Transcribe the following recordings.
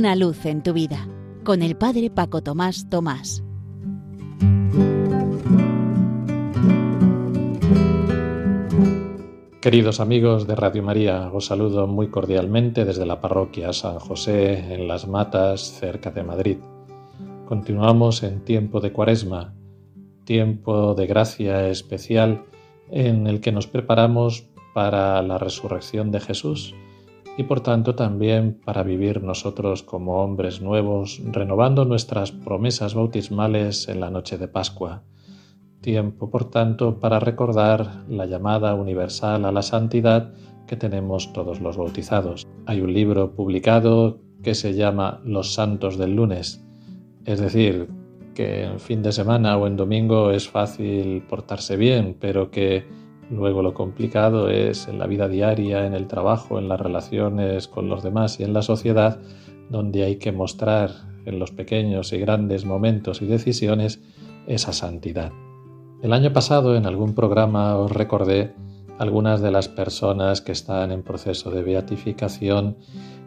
Una luz en tu vida con el Padre Paco Tomás Tomás. Queridos amigos de Radio María, os saludo muy cordialmente desde la parroquia San José en Las Matas, cerca de Madrid. Continuamos en tiempo de cuaresma, tiempo de gracia especial en el que nos preparamos para la resurrección de Jesús y por tanto también para vivir nosotros como hombres nuevos, renovando nuestras promesas bautismales en la noche de Pascua. Tiempo, por tanto, para recordar la llamada universal a la santidad que tenemos todos los bautizados. Hay un libro publicado que se llama Los Santos del lunes, es decir, que en fin de semana o en domingo es fácil portarse bien, pero que Luego lo complicado es en la vida diaria, en el trabajo, en las relaciones con los demás y en la sociedad, donde hay que mostrar en los pequeños y grandes momentos y decisiones esa santidad. El año pasado en algún programa os recordé algunas de las personas que están en proceso de beatificación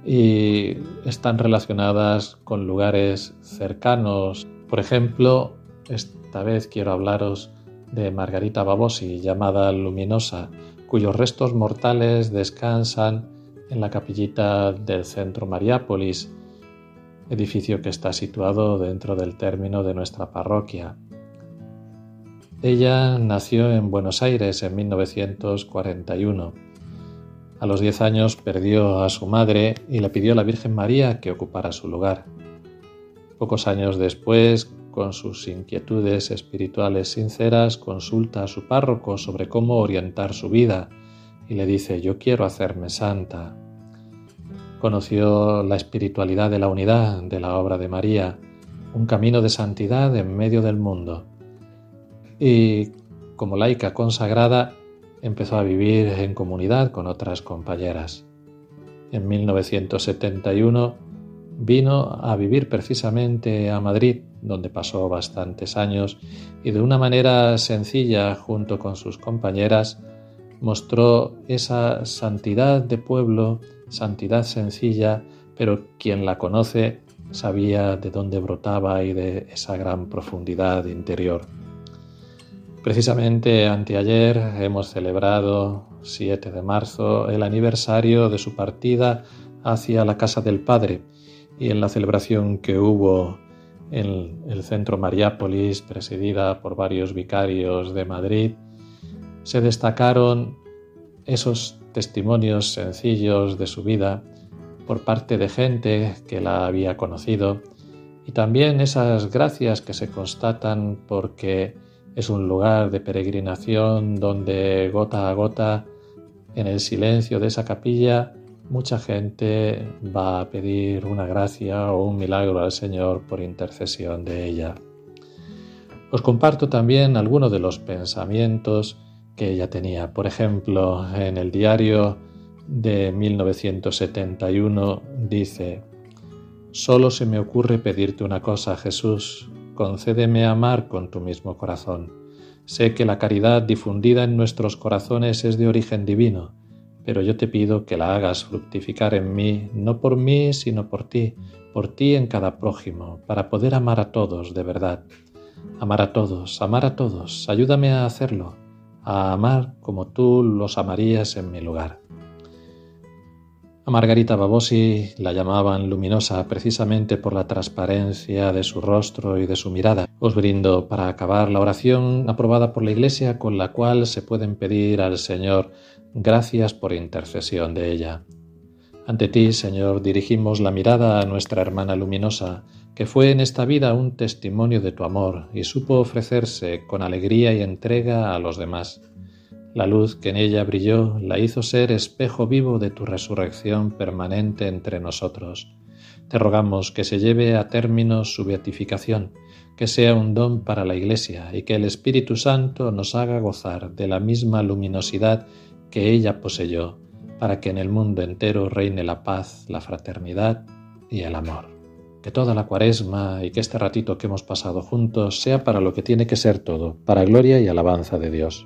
y están relacionadas con lugares cercanos. Por ejemplo, esta vez quiero hablaros de Margarita Babosi, llamada Luminosa, cuyos restos mortales descansan en la capillita del centro Mariápolis, edificio que está situado dentro del término de nuestra parroquia. Ella nació en Buenos Aires en 1941. A los 10 años perdió a su madre y le pidió a la Virgen María que ocupara su lugar. Pocos años después, con sus inquietudes espirituales sinceras, consulta a su párroco sobre cómo orientar su vida y le dice, yo quiero hacerme santa. Conoció la espiritualidad de la unidad de la obra de María, un camino de santidad en medio del mundo. Y como laica consagrada, empezó a vivir en comunidad con otras compañeras. En 1971 vino a vivir precisamente a Madrid, donde pasó bastantes años, y de una manera sencilla, junto con sus compañeras, mostró esa santidad de pueblo, santidad sencilla, pero quien la conoce sabía de dónde brotaba y de esa gran profundidad interior. Precisamente anteayer hemos celebrado, 7 de marzo, el aniversario de su partida hacia la casa del Padre, y en la celebración que hubo en el centro Mariápolis, presidida por varios vicarios de Madrid, se destacaron esos testimonios sencillos de su vida por parte de gente que la había conocido y también esas gracias que se constatan porque es un lugar de peregrinación donde gota a gota en el silencio de esa capilla mucha gente va a pedir una gracia o un milagro al Señor por intercesión de ella. Os comparto también algunos de los pensamientos que ella tenía. Por ejemplo, en el diario de 1971 dice, Solo se me ocurre pedirte una cosa, Jesús, concédeme amar con tu mismo corazón. Sé que la caridad difundida en nuestros corazones es de origen divino pero yo te pido que la hagas fructificar en mí, no por mí, sino por ti, por ti en cada prójimo, para poder amar a todos de verdad. Amar a todos, amar a todos, ayúdame a hacerlo, a amar como tú los amarías en mi lugar. A Margarita Babosi la llamaban luminosa precisamente por la transparencia de su rostro y de su mirada. Os brindo para acabar la oración aprobada por la Iglesia con la cual se pueden pedir al Señor gracias por intercesión de ella. Ante ti, Señor, dirigimos la mirada a nuestra hermana luminosa, que fue en esta vida un testimonio de tu amor y supo ofrecerse con alegría y entrega a los demás. La luz que en ella brilló la hizo ser espejo vivo de tu resurrección permanente entre nosotros. Te rogamos que se lleve a término su beatificación, que sea un don para la Iglesia y que el Espíritu Santo nos haga gozar de la misma luminosidad que ella poseyó, para que en el mundo entero reine la paz, la fraternidad y el amor. Que toda la cuaresma y que este ratito que hemos pasado juntos sea para lo que tiene que ser todo, para gloria y alabanza de Dios.